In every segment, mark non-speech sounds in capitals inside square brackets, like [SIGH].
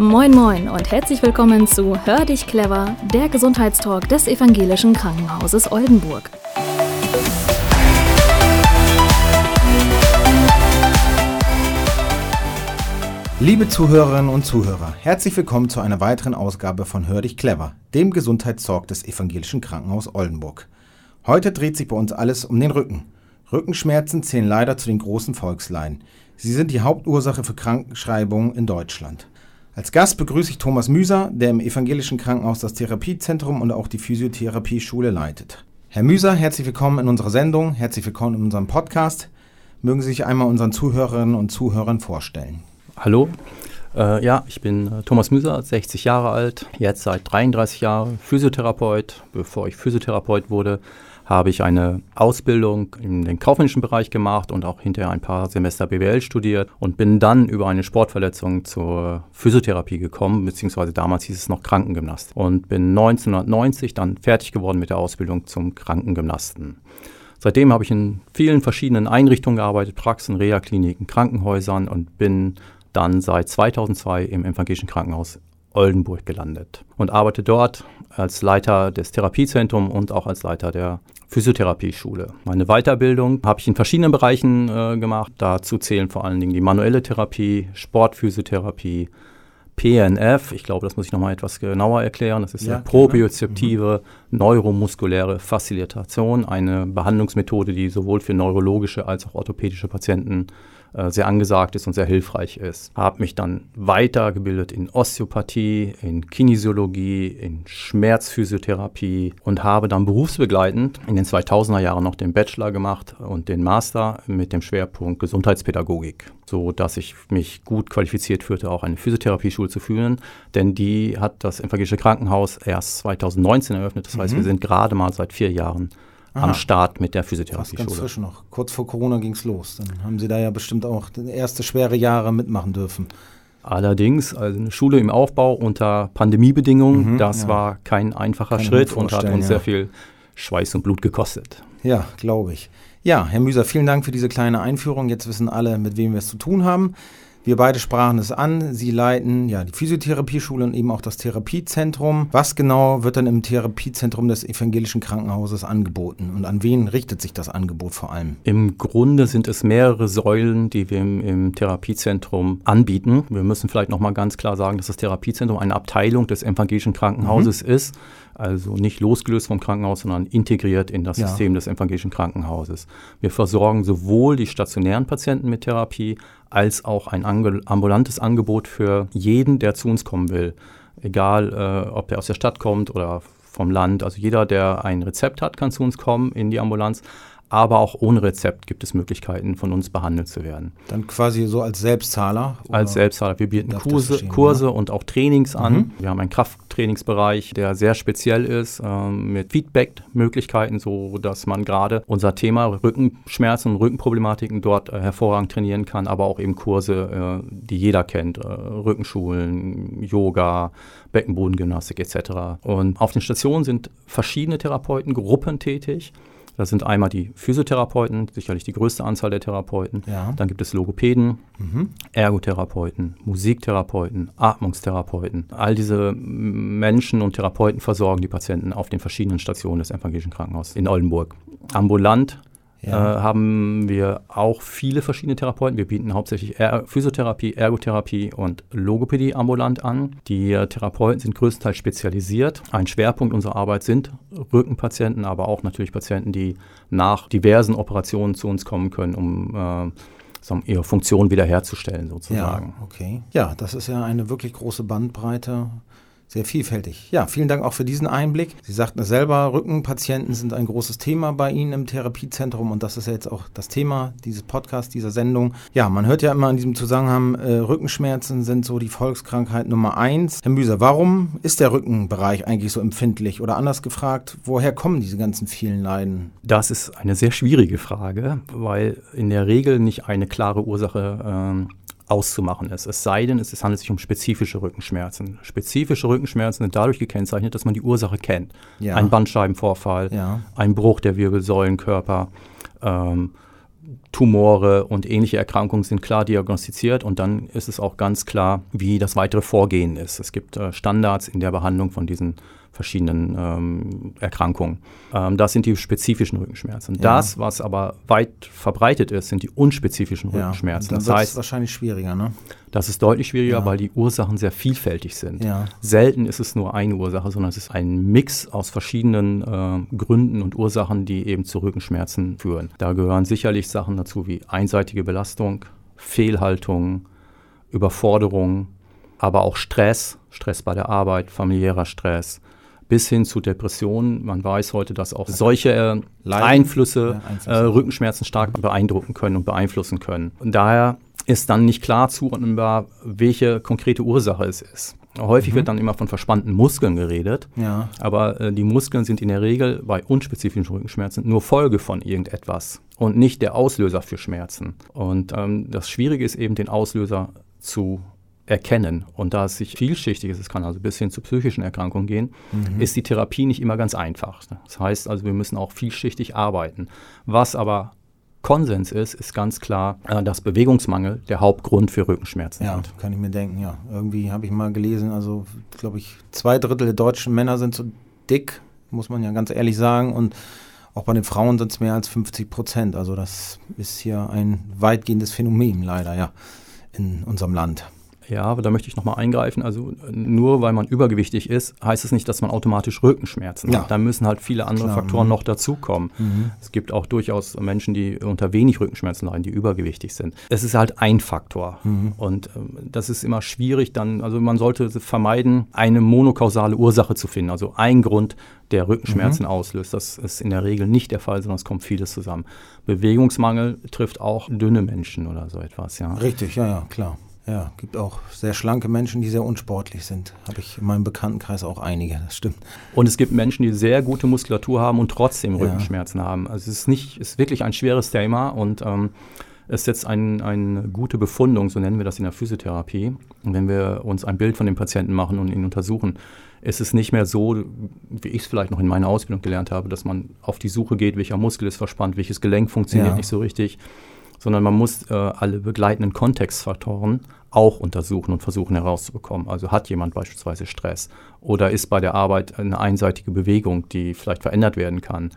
Moin Moin und herzlich willkommen zu Hör dich clever, der Gesundheitstalk des Evangelischen Krankenhauses Oldenburg. Liebe Zuhörerinnen und Zuhörer, herzlich willkommen zu einer weiteren Ausgabe von Hör dich clever, dem Gesundheitstalk des Evangelischen Krankenhauses Oldenburg. Heute dreht sich bei uns alles um den Rücken. Rückenschmerzen zählen leider zu den großen Volksleiden. Sie sind die Hauptursache für Krankenschreibungen in Deutschland. Als Gast begrüße ich Thomas Müser, der im Evangelischen Krankenhaus das Therapiezentrum und auch die Physiotherapieschule leitet. Herr Müser, herzlich willkommen in unserer Sendung, herzlich willkommen in unserem Podcast. Mögen Sie sich einmal unseren Zuhörerinnen und Zuhörern vorstellen? Hallo, äh, ja, ich bin äh, Thomas Müser, 60 Jahre alt, jetzt seit 33 Jahren Physiotherapeut. Bevor ich Physiotherapeut wurde, habe ich eine Ausbildung in den kaufmännischen Bereich gemacht und auch hinterher ein paar Semester BWL studiert und bin dann über eine Sportverletzung zur Physiotherapie gekommen, beziehungsweise damals hieß es noch Krankengymnast und bin 1990 dann fertig geworden mit der Ausbildung zum Krankengymnasten. Seitdem habe ich in vielen verschiedenen Einrichtungen gearbeitet, Praxen, Reha-Kliniken, Krankenhäusern und bin dann seit 2002 im Evangelischen Krankenhaus Oldenburg gelandet und arbeite dort als Leiter des Therapiezentrums und auch als Leiter der Physiotherapieschule. Meine Weiterbildung habe ich in verschiedenen Bereichen äh, gemacht. Dazu zählen vor allen Dingen die manuelle Therapie, Sportphysiotherapie, PNF, ich glaube, das muss ich nochmal etwas genauer erklären. Das ist ja, propriozeptive mhm. neuromuskuläre Facilitation, eine Behandlungsmethode, die sowohl für neurologische als auch orthopädische Patienten äh, sehr angesagt ist und sehr hilfreich ist. Habe mich dann weitergebildet in Osteopathie, in Kinesiologie, in Schmerzphysiotherapie und habe dann berufsbegleitend in den 2000er Jahren noch den Bachelor gemacht und den Master mit dem Schwerpunkt Gesundheitspädagogik, so dass ich mich gut qualifiziert fühlte, auch eine Physiotherapieschule zu führen, denn die hat das Evangelische Krankenhaus erst 2019 eröffnet. Das heißt, wir mhm. sind gerade mal seit vier Jahren Aha. am Start mit der Physiotherapie-Schule. Ganz frisch noch. Kurz vor Corona ging es los. Dann haben Sie da ja bestimmt auch erste schwere Jahre mitmachen dürfen. Allerdings, also eine Schule im Aufbau unter Pandemiebedingungen, mhm, das ja. war kein einfacher Kann Schritt und hat uns ja. sehr viel Schweiß und Blut gekostet. Ja, glaube ich. Ja, Herr Müser, vielen Dank für diese kleine Einführung. Jetzt wissen alle, mit wem wir es zu tun haben. Wir beide sprachen es an. Sie leiten ja die Physiotherapieschule und eben auch das Therapiezentrum. Was genau wird dann im Therapiezentrum des evangelischen Krankenhauses angeboten und an wen richtet sich das Angebot vor allem? Im Grunde sind es mehrere Säulen, die wir im, im Therapiezentrum anbieten. Wir müssen vielleicht noch mal ganz klar sagen, dass das Therapiezentrum eine Abteilung des evangelischen Krankenhauses mhm. ist also nicht losgelöst vom Krankenhaus, sondern integriert in das ja. System des evangelischen Krankenhauses. Wir versorgen sowohl die stationären Patienten mit Therapie als auch ein ambulantes Angebot für jeden, der zu uns kommen will. Egal, äh, ob der aus der Stadt kommt oder vom Land. Also jeder, der ein Rezept hat, kann zu uns kommen in die Ambulanz aber auch ohne Rezept gibt es Möglichkeiten, von uns behandelt zu werden. Dann quasi so als Selbstzahler? Als Selbstzahler. Wir bieten Kurse, Kurse ja. und auch Trainings an. Mhm. Wir haben einen Krafttrainingsbereich, der sehr speziell ist, äh, mit Feedback-Möglichkeiten, so dass man gerade unser Thema Rückenschmerzen und Rückenproblematiken dort äh, hervorragend trainieren kann, aber auch eben Kurse, äh, die jeder kennt, äh, Rückenschulen, Yoga, Beckenbodengymnastik etc. Und auf den Stationen sind verschiedene Therapeutengruppen tätig. Das sind einmal die Physiotherapeuten, sicherlich die größte Anzahl der Therapeuten. Ja. Dann gibt es Logopäden, mhm. Ergotherapeuten, Musiktherapeuten, Atmungstherapeuten. All diese Menschen und Therapeuten versorgen die Patienten auf den verschiedenen Stationen des Evangelischen Krankenhauses in Oldenburg. Ambulant ja. äh, haben wir auch viele verschiedene Therapeuten. Wir bieten hauptsächlich er Physiotherapie, Ergotherapie und Logopädie ambulant an. Die Therapeuten sind größtenteils spezialisiert. Ein Schwerpunkt unserer Arbeit sind Rückenpatienten, aber auch natürlich Patienten, die nach diversen Operationen zu uns kommen können, um äh, ihre Funktion wiederherzustellen sozusagen. Ja, okay. Ja, das ist ja eine wirklich große Bandbreite sehr vielfältig. Ja, vielen Dank auch für diesen Einblick. Sie sagten es selber, Rückenpatienten sind ein großes Thema bei Ihnen im Therapiezentrum und das ist ja jetzt auch das Thema dieses Podcasts, dieser Sendung. Ja, man hört ja immer in diesem Zusammenhang, äh, Rückenschmerzen sind so die Volkskrankheit Nummer eins. Herr Müser, warum ist der Rückenbereich eigentlich so empfindlich? Oder anders gefragt, woher kommen diese ganzen vielen Leiden? Das ist eine sehr schwierige Frage, weil in der Regel nicht eine klare Ursache äh, auszumachen ist. Es sei denn, es, handelt sich um spezifische Rückenschmerzen. Spezifische Rückenschmerzen sind dadurch gekennzeichnet, dass man die Ursache kennt. Ja. Ein Bandscheibenvorfall, ja. ein Bruch der Wirbelsäulenkörper, ähm, Tumore und ähnliche Erkrankungen sind klar diagnostiziert und dann ist es auch ganz klar, wie das weitere Vorgehen ist. Es gibt äh, Standards in der Behandlung von diesen verschiedenen ähm, Erkrankungen. Ähm, das sind die spezifischen Rückenschmerzen. Ja. Das, was aber weit verbreitet ist, sind die unspezifischen ja, Rückenschmerzen. das heißt, wahrscheinlich schwieriger, ne? Das ist deutlich schwieriger, ja. weil die Ursachen sehr vielfältig sind. Selten ist es nur eine Ursache, sondern es ist ein Mix aus verschiedenen äh, Gründen und Ursachen, die eben zu Rückenschmerzen führen. Da gehören sicherlich Sachen dazu wie einseitige Belastung, Fehlhaltung, Überforderung, aber auch Stress, Stress bei der Arbeit, familiärer Stress, bis hin zu Depressionen. Man weiß heute, dass auch solche äh, Einflüsse äh, Rückenschmerzen stark beeindrucken können und beeinflussen können. Und daher ist dann nicht klar zuordnenbar, welche konkrete Ursache es ist. Häufig mhm. wird dann immer von verspannten Muskeln geredet, ja. aber äh, die Muskeln sind in der Regel bei unspezifischen Rückenschmerzen nur Folge von irgendetwas und nicht der Auslöser für Schmerzen. Und ähm, das Schwierige ist eben, den Auslöser zu erkennen. Und da es sich vielschichtig ist, es kann also bis hin zu psychischen Erkrankungen gehen, mhm. ist die Therapie nicht immer ganz einfach. Das heißt also, wir müssen auch vielschichtig arbeiten. Was aber Konsens ist, ist ganz klar, äh, dass Bewegungsmangel der Hauptgrund für Rückenschmerzen ja, ist. Ja, kann ich mir denken, ja. Irgendwie habe ich mal gelesen, also glaube ich, zwei Drittel der deutschen Männer sind so dick, muss man ja ganz ehrlich sagen. Und auch bei den Frauen sind es mehr als 50 Prozent. Also das ist hier ein weitgehendes Phänomen leider, ja, in unserem Land. Ja, aber da möchte ich nochmal eingreifen. Also nur weil man übergewichtig ist, heißt es nicht, dass man automatisch Rückenschmerzen ja. hat. Da müssen halt viele andere Klar. Faktoren mhm. noch dazukommen. Mhm. Es gibt auch durchaus Menschen, die unter wenig Rückenschmerzen leiden, die übergewichtig sind. Es ist halt ein Faktor. Mhm. Und ähm, das ist immer schwierig dann, also man sollte vermeiden, eine monokausale Ursache zu finden. Also ein Grund, der Rückenschmerzen mhm. auslöst. Das ist in der Regel nicht der Fall, sondern es kommt vieles zusammen. Bewegungsmangel trifft auch dünne Menschen oder so etwas, ja. Richtig, ja, ja, klar. Ja, gibt auch sehr schlanke Menschen, die sehr unsportlich sind. Habe ich in meinem Bekanntenkreis auch einige, das stimmt. Und es gibt Menschen, die sehr gute Muskulatur haben und trotzdem ja. Rückenschmerzen haben. Also es ist nicht, ist wirklich ein schweres Thema und ähm, es ist jetzt ein, eine gute Befundung, so nennen wir das in der Physiotherapie. Und wenn wir uns ein Bild von dem Patienten machen und ihn untersuchen, ist es nicht mehr so, wie ich es vielleicht noch in meiner Ausbildung gelernt habe, dass man auf die Suche geht, welcher Muskel ist verspannt, welches Gelenk funktioniert ja. nicht so richtig, sondern man muss äh, alle begleitenden Kontextfaktoren auch untersuchen und versuchen herauszubekommen. Also hat jemand beispielsweise Stress oder ist bei der Arbeit eine einseitige Bewegung, die vielleicht verändert werden kann.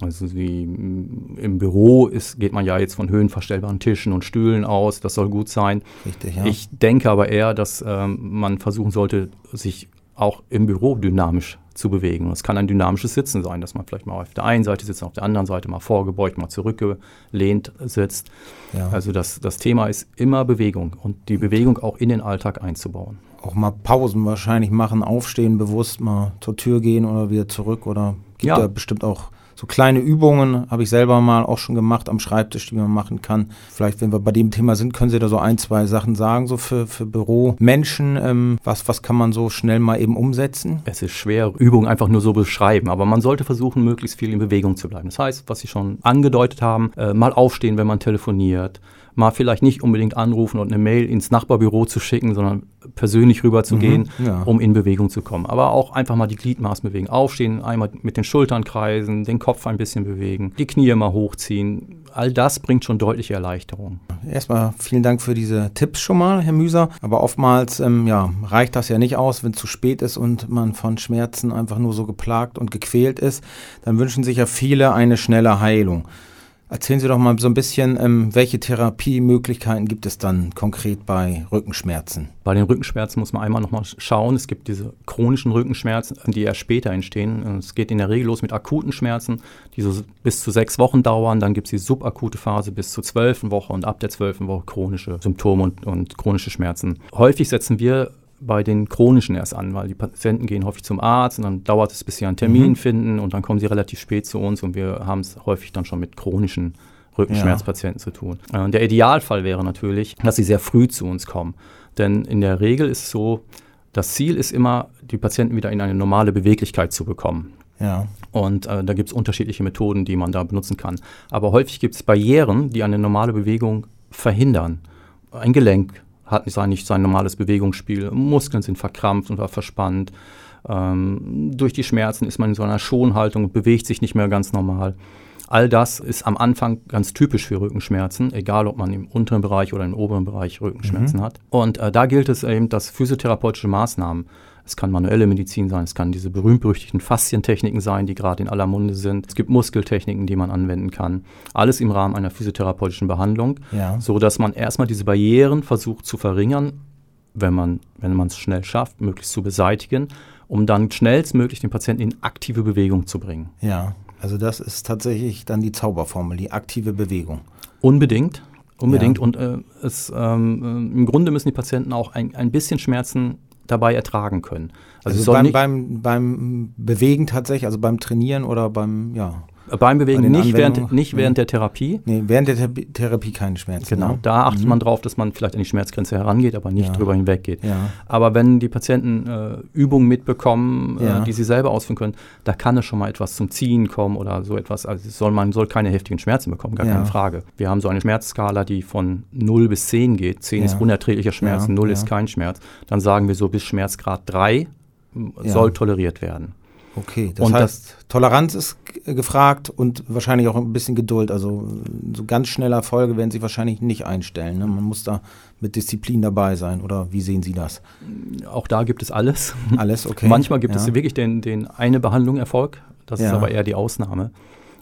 Also wie mm, im Büro ist, geht man ja jetzt von höhenverstellbaren Tischen und Stühlen aus, das soll gut sein. Richtig, ja. Ich denke aber eher, dass ähm, man versuchen sollte, sich auch im Büro dynamisch zu bewegen. Und es kann ein dynamisches Sitzen sein, dass man vielleicht mal auf der einen Seite sitzt, auf der anderen Seite mal vorgebeugt, mal zurückgelehnt sitzt. Ja. Also das, das Thema ist immer Bewegung und die Bewegung auch in den Alltag einzubauen. Auch mal Pausen wahrscheinlich machen, aufstehen, bewusst mal zur Tür gehen oder wieder zurück oder gibt ja. da bestimmt auch so kleine Übungen habe ich selber mal auch schon gemacht am Schreibtisch, die man machen kann. Vielleicht, wenn wir bei dem Thema sind, können Sie da so ein, zwei Sachen sagen, so für, für Büromenschen. Ähm, was, was kann man so schnell mal eben umsetzen? Es ist schwer, Übungen einfach nur so beschreiben, aber man sollte versuchen, möglichst viel in Bewegung zu bleiben. Das heißt, was Sie schon angedeutet haben, äh, mal aufstehen, wenn man telefoniert, mal vielleicht nicht unbedingt anrufen und eine Mail ins Nachbarbüro zu schicken, sondern persönlich rüber zu mhm, gehen, ja. um in Bewegung zu kommen. Aber auch einfach mal die Gliedmaßen bewegen. Aufstehen, einmal mit den Schultern kreisen, den Kopf ein bisschen bewegen, die Knie mal hochziehen. All das bringt schon deutliche Erleichterung. Erstmal vielen Dank für diese Tipps schon mal, Herr Müser. Aber oftmals ähm, ja, reicht das ja nicht aus, wenn es zu spät ist und man von Schmerzen einfach nur so geplagt und gequält ist. Dann wünschen sich ja viele eine schnelle Heilung. Erzählen Sie doch mal so ein bisschen, ähm, welche Therapiemöglichkeiten gibt es dann konkret bei Rückenschmerzen? Bei den Rückenschmerzen muss man einmal nochmal schauen. Es gibt diese chronischen Rückenschmerzen, die erst später entstehen. Es geht in der Regel los mit akuten Schmerzen, die so bis zu sechs Wochen dauern. Dann gibt es die subakute Phase bis zur zwölften Woche und ab der zwölften Woche chronische Symptome und, und chronische Schmerzen. Häufig setzen wir bei den chronischen erst an, weil die Patienten gehen häufig zum Arzt und dann dauert es, bis sie einen Termin mhm. finden und dann kommen sie relativ spät zu uns und wir haben es häufig dann schon mit chronischen Rückenschmerzpatienten ja. zu tun. Äh, der Idealfall wäre natürlich, dass sie sehr früh zu uns kommen. Denn in der Regel ist es so, das Ziel ist immer, die Patienten wieder in eine normale Beweglichkeit zu bekommen. Ja. Und äh, da gibt es unterschiedliche Methoden, die man da benutzen kann. Aber häufig gibt es Barrieren, die eine normale Bewegung verhindern. Ein Gelenk, hat nicht sein, nicht sein normales Bewegungsspiel. Muskeln sind verkrampft und verspannt. Ähm, durch die Schmerzen ist man in so einer Schonhaltung und bewegt sich nicht mehr ganz normal. All das ist am Anfang ganz typisch für Rückenschmerzen, egal ob man im unteren Bereich oder im oberen Bereich Rückenschmerzen Mhm. hat. Und äh, da gilt es eben, dass physiotherapeutische Maßnahmen, es kann manuelle Medizin sein, es kann diese berühmt-berüchtigten Faszientechniken sein, die gerade in aller Munde sind. Es gibt Muskeltechniken, die man anwenden kann. Alles im Rahmen einer physiotherapeutischen Behandlung, Ja. so dass man erstmal diese Barrieren versucht zu verringern, wenn man wenn man es schnell schafft, möglichst zu beseitigen, um dann schnellstmöglich den Patienten in aktive Bewegung zu bringen. Ja. Also das ist tatsächlich dann die Zauberformel, die aktive Bewegung. Unbedingt, unbedingt. Ja. Und äh, es, ähm, äh, im Grunde müssen die Patienten auch ein, ein bisschen Schmerzen dabei ertragen können. Also, Also, beim, nicht, beim, beim Bewegen tatsächlich, also beim Trainieren oder beim, ja. Äh, beim Bewegen bei nicht während, nicht während der Therapie. Nee, während der Thera- Therapie keine Schmerzen. Genau, ne? da achtet man drauf, dass man vielleicht an die Schmerzgrenze herangeht, aber nicht Ja. drüber hinweggeht. Ja. Aber wenn die Patienten äh, Übungen mitbekommen, Ja. äh, die sie selber ausführen können, da kann es schon mal etwas zum Ziehen kommen oder so etwas. Also soll, man soll keine heftigen Schmerzen bekommen, gar Ja. keine Frage. Wir haben so eine Schmerzskala, die von 0 bis 10 geht. 10 Ja. ist unerträglicher Schmerz, Ja, 0 ja. ist kein Schmerz. Dann sagen wir so bis Schmerzgrad 3 m, Ja. soll toleriert werden. Okay, das Und das- heißt, Toleranz ist g- gefragt und wahrscheinlich auch ein bisschen Geduld. Also so ganz schnelle Erfolge werden Sie wahrscheinlich nicht einstellen. Ne? Man muss da mit Disziplin dabei sein. Oder wie sehen Sie das? Auch da gibt es alles. Alles okay? [LAUGHS] Manchmal gibt ja. es wirklich den, den eine Behandlung Erfolg. Das ist Ja. aber eher die Ausnahme.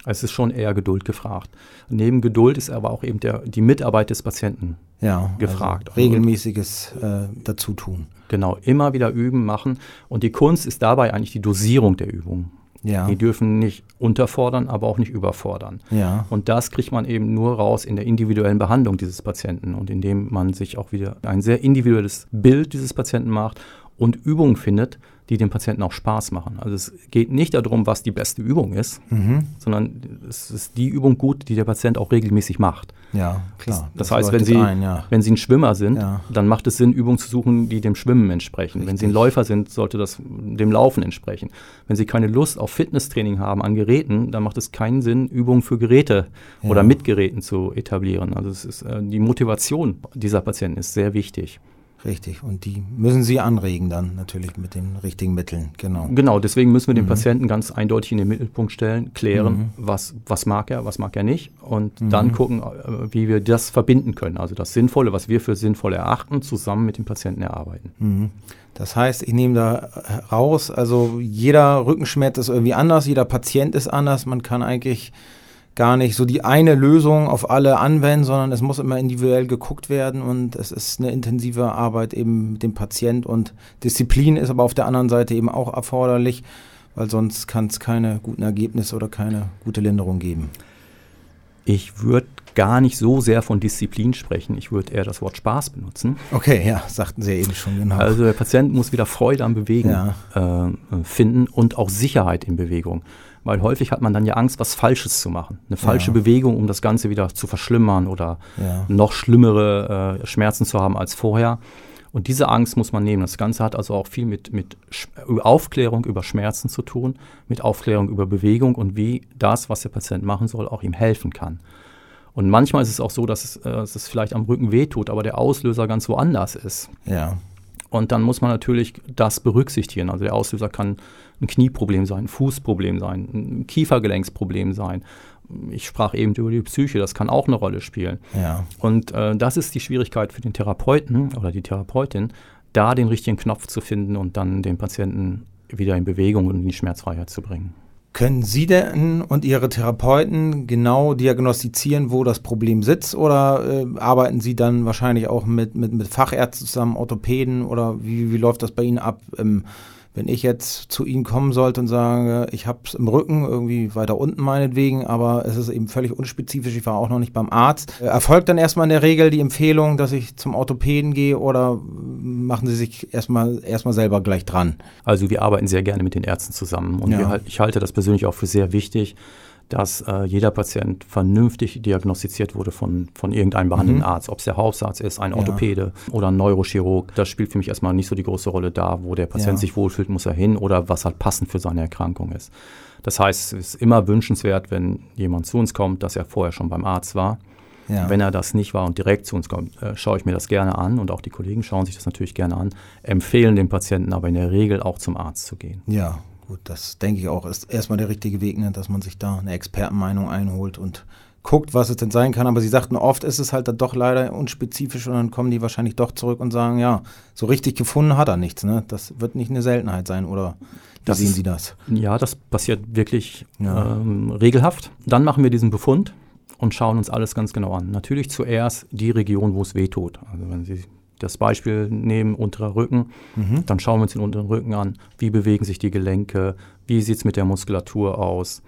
Es ist schon eher Geduld gefragt. Neben Geduld ist aber auch eben der, die Mitarbeit des Patienten. ja, gefragt. Also regelmäßiges äh, Dazutun. Genau, immer wieder üben, machen. Und die Kunst ist dabei eigentlich die Dosierung der Übung. Ja, Die dürfen nicht unterfordern, aber auch nicht überfordern. ja, Und das kriegt man eben nur raus in der individuellen Behandlung dieses Patienten und indem man sich auch wieder ein sehr individuelles Bild dieses Patienten macht und Übungen findet, die dem Patienten auch Spaß machen. Also es geht nicht darum, was die beste Übung ist, mhm. sondern es ist die Übung gut, die der Patient auch regelmäßig macht. ja, klar. Das, heißt, wenn Sie, ein, ja. wenn Sie ein Schwimmer sind, Ja. dann macht es Sinn, Übungen zu suchen, die dem Schwimmen entsprechen. Wenn Sie ein Richtig. Läufer sind, sollte das dem Laufen entsprechen. Wenn Sie keine Lust auf Fitnesstraining haben an Geräten, dann macht es keinen Sinn, Übungen für Geräte Ja. oder mit Geräten zu etablieren. Also es ist, äh, die Motivation dieser Patienten ist sehr wichtig. Richtig. Und die müssen Sie anregen dann natürlich mit den richtigen Mitteln. Genau. Genau, deswegen müssen wir den Mhm. Patienten ganz eindeutig in den Mittelpunkt stellen, klären, was, was mag er, was mag er nicht und Mhm. dann gucken, äh, wie wir das verbinden können. Also das Sinnvolle, was wir für sinnvoll erachten, zusammen mit dem Patienten erarbeiten. Mhm. Das heißt, ich nehme da raus, also jeder Rückenschmerz ist irgendwie anders, jeder Patient ist anders. Man kann eigentlich gar nicht so die eine Lösung auf alle anwenden, sondern es muss immer individuell geguckt werden und es ist eine intensive Arbeit eben mit dem Patient und Disziplin ist aber auf der anderen Seite eben auch erforderlich, weil sonst kann es keine guten Ergebnisse oder keine gute Linderung geben. Ich würde gar nicht so sehr von Disziplin sprechen, ich würde eher das Wort Spaß benutzen. Okay, ja, sagten Sie ja eben schon, genau. Also der Patient muss wieder Freude am Bewegen Ja. äh, finden und auch Sicherheit in Bewegung. Weil häufig hat man dann ja Angst, was Falsches zu machen. Eine falsche Ja. Bewegung, um das Ganze wieder zu verschlimmern oder ja. noch schlimmere äh, Schmerzen zu haben als vorher. Und diese Angst muss man nehmen. Das Ganze hat also auch viel mit, mit Sch- Aufklärung über Schmerzen zu tun, mit Aufklärung über Bewegung und wie das, was der Patient machen soll, auch ihm helfen kann. Und manchmal ist es auch so, dass es, äh, dass es vielleicht am Rücken wehtut, aber der Auslöser ganz woanders ist. ja. Und dann muss man natürlich das berücksichtigen. Also der Auslöser kann ein Knieproblem sein, ein Fußproblem sein, ein Kiefergelenksproblem sein. Ich sprach eben über die Psyche, das kann auch eine Rolle spielen. Ja. Und äh, das ist die Schwierigkeit für den Therapeuten oder die Therapeutin, da den richtigen Knopf zu finden und dann den Patienten wieder in Bewegung und in die Schmerzfreiheit zu bringen. Können Sie denn und Ihre Therapeuten genau diagnostizieren, wo das Problem sitzt? Oder äh, arbeiten Sie dann wahrscheinlich auch mit, mit, mit Fachärzten zusammen, Orthopäden? Oder wie, wie läuft das bei Ihnen ab? Ähm, wenn ich jetzt zu Ihnen kommen sollte und sage, ich habe es im Rücken, irgendwie weiter unten meinetwegen, aber es ist eben völlig unspezifisch, ich war auch noch nicht beim Arzt. Äh, erfolgt dann erstmal in der Regel die Empfehlung, dass ich zum Orthopäden gehe oder machen Sie sich erstmal erstmal selber gleich dran? Also wir arbeiten sehr gerne mit den Ärzten zusammen und Ja. wir, ich halte das persönlich auch für sehr wichtig, dass äh, jeder Patient vernünftig diagnostiziert wurde von, von irgendeinem behandelnden Mhm. Arzt, ob es der Hausarzt ist, ein Ja. Orthopäde oder ein Neurochirurg. Das spielt für mich erstmal nicht so die große Rolle da, wo der Patient Ja. sich wohlfühlt, muss er hin oder was halt passend für seine Erkrankung ist. Das heißt, es ist immer wünschenswert, wenn jemand zu uns kommt, dass er vorher schon beim Arzt war. Ja. Wenn er das nicht war und direkt zu uns kommt, äh, schaue ich mir das gerne an und auch die Kollegen schauen sich das natürlich gerne an, empfehlen dem Patienten aber in der Regel auch zum Arzt zu gehen. Ja, Gut, das denke ich auch, ist erstmal der richtige Weg, ne, dass man sich da eine Expertenmeinung einholt und guckt, was es denn sein kann. Aber Sie sagten, oft ist es halt dann doch leider unspezifisch und dann kommen die wahrscheinlich doch zurück und sagen, ja, so richtig gefunden hat er nichts. Ne? Das wird nicht eine Seltenheit sein, oder wie Das sehen Sie das? Ja, das passiert wirklich Ja. ähm, regelhaft. Dann machen wir diesen Befund und schauen uns alles ganz genau an. Natürlich zuerst die Region, wo es weh tut. Also wenn Sie das Beispiel nehmen, unterer Rücken, Mhm. dann schauen wir uns den unteren Rücken an. Wie bewegen sich die Gelenke? Wie sieht es mit der Muskulatur aus?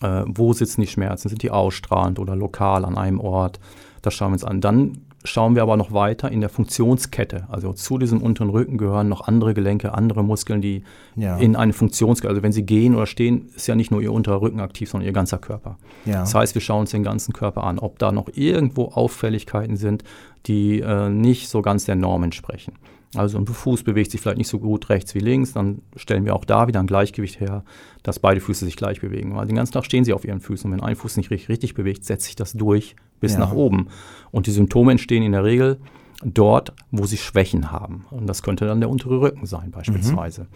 Äh, wo sitzen die Schmerzen? Sind die ausstrahlend oder lokal an einem Ort? Das schauen wir uns an. Dann schauen wir aber noch weiter in der Funktionskette. Also zu diesem unteren Rücken gehören noch andere Gelenke, andere Muskeln, die Ja. in eine Funktionskette, also wenn sie gehen oder stehen, ist ja nicht nur ihr unterer Rücken aktiv, sondern ihr ganzer Körper. Ja. Das heißt, wir schauen uns den ganzen Körper an, ob da noch irgendwo Auffälligkeiten sind, die äh, nicht so ganz der Norm entsprechen. Also ein Fuß bewegt sich vielleicht nicht so gut rechts wie links, dann stellen wir auch da wieder ein Gleichgewicht her, dass beide Füße sich gleich bewegen. Weil den ganzen Tag stehen sie auf ihren Füßen und wenn ein Fuß nicht richtig, richtig bewegt, setzt sich das durch bis Ja. nach oben. Und die Symptome entstehen in der Regel dort, wo sie Schwächen haben. Und das könnte dann der untere Rücken sein beispielsweise.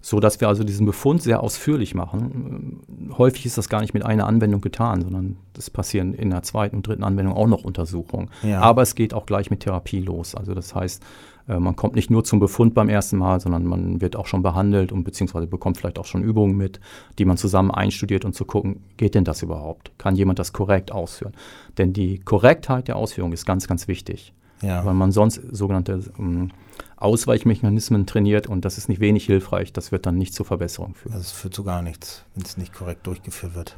So dass wir also diesen Befund sehr ausführlich machen. Ähm, Häufig ist das gar nicht mit einer Anwendung getan, sondern das passieren in der zweiten und dritten Anwendung auch noch Untersuchungen. Ja. Aber es geht auch gleich mit Therapie los. Also das heißt, äh, man kommt nicht nur zum Befund beim ersten Mal, sondern man wird auch schon behandelt und beziehungsweise bekommt vielleicht auch schon Übungen mit, die man zusammen einstudiert und zu gucken, geht denn das überhaupt? Kann jemand das korrekt ausführen? Denn die Korrektheit der Ausführung ist ganz, ganz wichtig ja. weil man sonst sogenannte ähm, Ausweichmechanismen trainiert und das ist nicht wenig hilfreich. Das wird dann nicht zur Verbesserung führen. Also es führt zu gar nichts, wenn es nicht korrekt durchgeführt wird.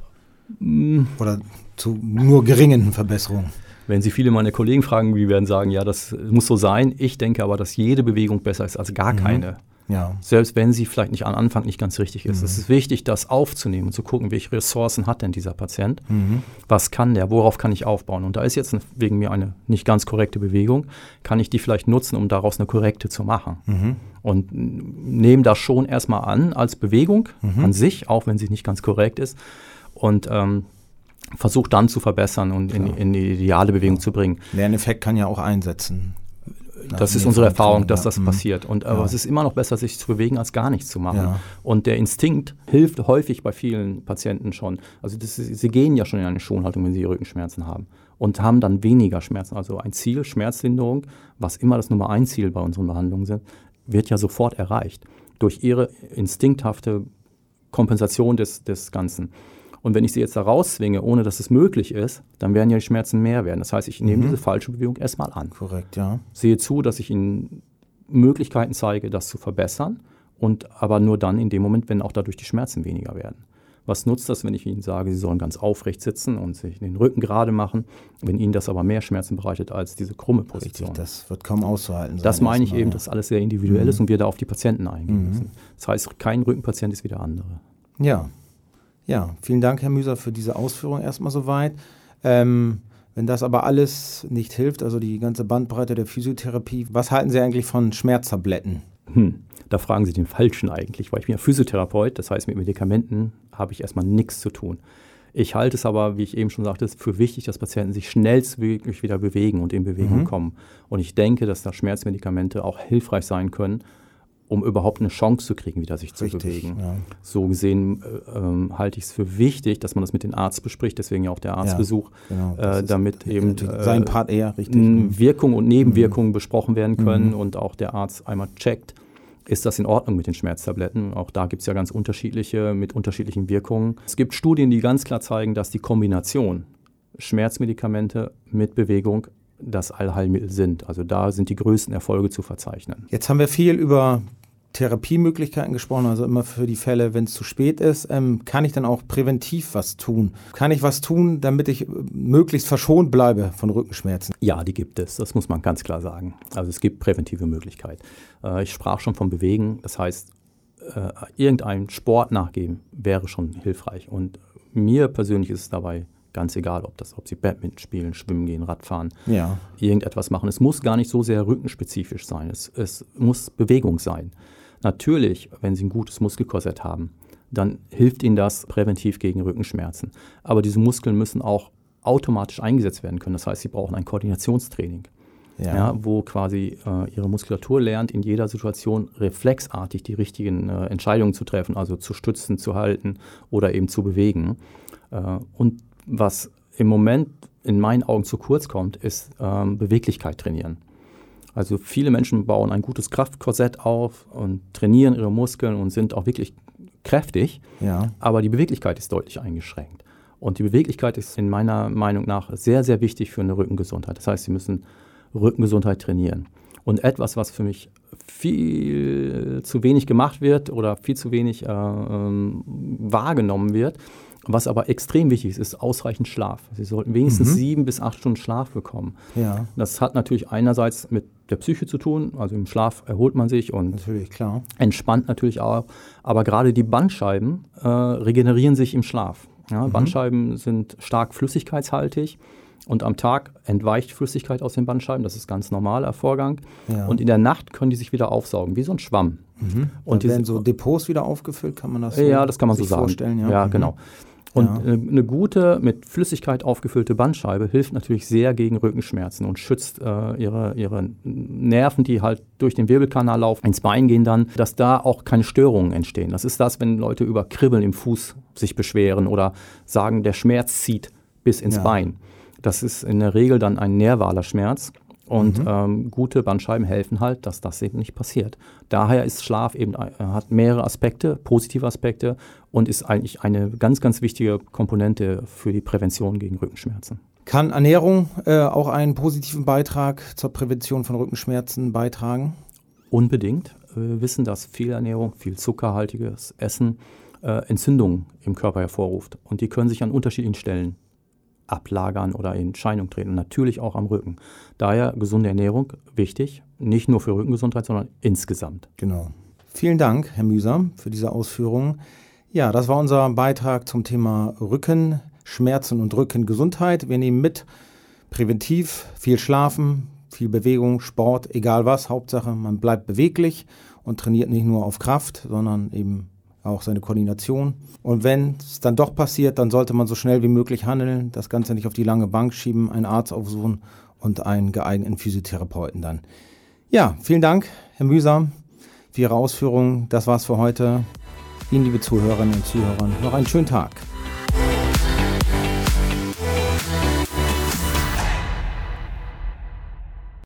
Mm, Oder zu nur geringen Verbesserungen. Wenn Sie viele meiner Kollegen fragen, die werden sagen, ja, das muss so sein. Ich denke aber, dass jede Bewegung besser ist als gar Mhm. keine. Ja. Selbst wenn sie vielleicht nicht am Anfang nicht ganz richtig ist. Mhm. Es ist wichtig, das aufzunehmen und zu gucken, welche Ressourcen hat denn dieser Patient. Mhm. Was kann der? Worauf kann ich aufbauen? Und da ist jetzt wegen mir eine nicht ganz korrekte Bewegung. Kann ich die vielleicht nutzen, um daraus eine korrekte zu machen? Mhm. und nehmen das schon erstmal an als Bewegung Mhm. an sich, auch wenn sie nicht ganz korrekt ist. Und ähm, versucht dann zu verbessern und in, in die ideale Bewegung zu bringen. Lerneffekt kann ja auch einsetzen. Das ist unsere Erfahrung, dass das Mhm. passiert. Und aber es ist immer noch besser, sich zu bewegen, als gar nichts zu machen. Und der Instinkt hilft häufig bei vielen Patienten schon. Also das sie gehen ja schon in eine Schonhaltung, wenn sie Rückenschmerzen haben und haben dann weniger Schmerzen. Also ein Ziel, Schmerzlinderung, was immer das Nummer ein Ziel bei unseren Behandlungen sind, wird ja sofort erreicht durch ihre instinkthafte Kompensation des, des Ganzen. Und wenn ich sie jetzt da rauszwinge, ohne dass es möglich ist, dann werden ja die Schmerzen mehr werden. Das heißt, ich nehme Mhm. diese falsche Bewegung erstmal an Korrekt, ja. sehe zu, dass ich ihnen Möglichkeiten zeige, das zu verbessern und aber nur dann in dem Moment, wenn auch dadurch die Schmerzen weniger werden. Was nutzt das, wenn ich ihnen sage, sie sollen ganz aufrecht sitzen und sich den Rücken gerade machen, wenn ihnen das aber mehr Schmerzen bereitet als diese krumme Richtig, Position? das wird kaum auszuhalten sein. Das meine ich eben, dass alles sehr individuell ist und wir da auf die Patienten eingehen Mhm. müssen. Das heißt, kein Rückenpatient ist wie der andere. Ja. Ja, vielen Dank, Herr Müser, für diese Ausführung erstmal soweit. Ähm, wenn das aber alles nicht hilft, also die ganze Bandbreite der Physiotherapie, was halten Sie eigentlich von Schmerztabletten? Hm, da fragen Sie den Falschen eigentlich, weil ich bin ja Physiotherapeut, das heißt, mit Medikamenten habe ich erstmal nichts zu tun. Ich halte es aber, wie ich eben schon sagte, für wichtig, dass Patienten sich schnellstmöglich wieder bewegen und in Bewegung Mhm. kommen. Und ich denke, dass da Schmerzmedikamente auch hilfreich sein können, um überhaupt eine Chance zu kriegen, wieder sich zu bewegen. Ja. So gesehen äh, ähm, halte ich es für wichtig, dass man das mit dem Arzt bespricht, deswegen ja auch der Arztbesuch, Genau, äh, damit eben äh, sein Part eher richtig. Mhm. Wirkung und Nebenwirkungen besprochen werden können Mhm. und auch der Arzt einmal checkt, ist das in Ordnung mit den Schmerztabletten. Auch da gibt es ja ganz unterschiedliche mit unterschiedlichen Wirkungen. Es gibt Studien, die ganz klar zeigen, dass die Kombination Schmerzmedikamente mit Bewegung das Allheilmittel sind. Also da sind die größten Erfolge zu verzeichnen. Jetzt haben wir viel über Therapiemöglichkeiten gesprochen, also immer für die Fälle, wenn es zu spät ist. Ähm, kann ich dann auch präventiv was tun? Kann ich was tun, damit ich äh, möglichst verschont bleibe von Rückenschmerzen? Ja, die gibt es. Das muss man ganz klar sagen. Also es gibt präventive Möglichkeiten. Äh, ich sprach schon vom Bewegen. Das heißt, äh, irgendeinem Sport nachgeben wäre schon hilfreich. Und mir persönlich ist es dabei ganz egal, ob, das, ob Sie Badminton spielen, schwimmen gehen, Radfahren, Ja. irgendetwas machen. Es muss gar nicht so sehr rückenspezifisch sein. Es, es muss Bewegung sein. Natürlich, wenn Sie ein gutes Muskelkorsett haben, dann hilft Ihnen das präventiv gegen Rückenschmerzen. Aber diese Muskeln müssen auch automatisch eingesetzt werden können. Das heißt, Sie brauchen ein Koordinationstraining. ja. ja wo quasi äh, ihre Muskulatur lernt, in jeder Situation reflexartig die richtigen äh, Entscheidungen zu treffen, also zu stützen, zu halten oder eben zu bewegen. Äh, und was im Moment in meinen Augen zu kurz kommt, ist ähm, Beweglichkeit trainieren. Also viele Menschen bauen ein gutes Kraftkorsett auf und trainieren ihre Muskeln und sind auch wirklich kräftig, ja. aber die Beweglichkeit ist deutlich eingeschränkt. Und die Beweglichkeit ist in meiner Meinung nach sehr, sehr wichtig für eine Rückengesundheit. Das heißt, Sie müssen Rückengesundheit trainieren. Und etwas, was für mich viel zu wenig gemacht wird oder viel zu wenig äh, ähm, wahrgenommen wird, was aber extrem wichtig ist, ist ausreichend Schlaf. Sie sollten wenigstens mhm. sieben bis acht Stunden Schlaf bekommen. Ja. Das hat natürlich einerseits mit der Psyche zu tun, also im Schlaf erholt man sich und natürlich, entspannt natürlich auch. Aber gerade die Bandscheiben äh, regenerieren sich im Schlaf. Ja, mhm. Bandscheiben sind stark flüssigkeitshaltig und am Tag entweicht Flüssigkeit aus den Bandscheiben. Das ist ganz normaler Vorgang. Ja. Und in der Nacht können die sich wieder aufsaugen, wie so ein Schwamm. Mhm. Und werden so Depots wieder aufgefüllt, kann man das so Ja, das kann man so sagen. vorstellen. Ja, ja mhm. genau. Und ja. eine gute, mit Flüssigkeit aufgefüllte Bandscheibe hilft natürlich sehr gegen Rückenschmerzen und schützt äh, ihre, ihre Nerven, die halt durch den Wirbelkanal laufen, ins Bein gehen dann, dass da auch keine Störungen entstehen. Das ist das, wenn Leute über Kribbeln im Fuß sich beschweren oder sagen, der Schmerz zieht bis ins ja. Bein. Das ist in der Regel dann ein nervaler Schmerz. Und mhm. ähm, gute Bandscheiben helfen halt, dass das eben nicht passiert. Daher ist Schlaf eben, äh, hat mehrere Aspekte, positive Aspekte und ist eigentlich eine ganz, ganz wichtige Komponente für die Prävention gegen Rückenschmerzen. Kann Ernährung äh, auch einen positiven Beitrag zur Prävention von Rückenschmerzen beitragen? Unbedingt. Wir wissen, dass viel Ernährung, viel zuckerhaltiges Essen äh, Entzündungen im Körper hervorruft. Und die können sich an unterschiedlichen Stellen ablagern oder in Scheinung treten. natürlich auch am Rücken. Daher gesunde Ernährung wichtig, nicht nur für Rückengesundheit, sondern insgesamt. Genau. Vielen Dank, Herr Mühsam, für diese Ausführungen. Ja, das war unser Beitrag zum Thema Rückenschmerzen und Rückengesundheit. Wir nehmen mit präventiv viel Schlafen, viel Bewegung, Sport, egal was. Hauptsache, man bleibt beweglich und trainiert nicht nur auf Kraft, sondern eben auch seine Koordination. Und wenn es dann doch passiert, dann sollte man so schnell wie möglich handeln, das Ganze nicht auf die lange Bank schieben, einen Arzt aufsuchen und einen geeigneten Physiotherapeuten dann. Ja, vielen Dank, Herr Mühsam, für Ihre Ausführungen. Das war's für heute. Ihnen, liebe Zuhörerinnen und Zuhörer, noch einen schönen Tag.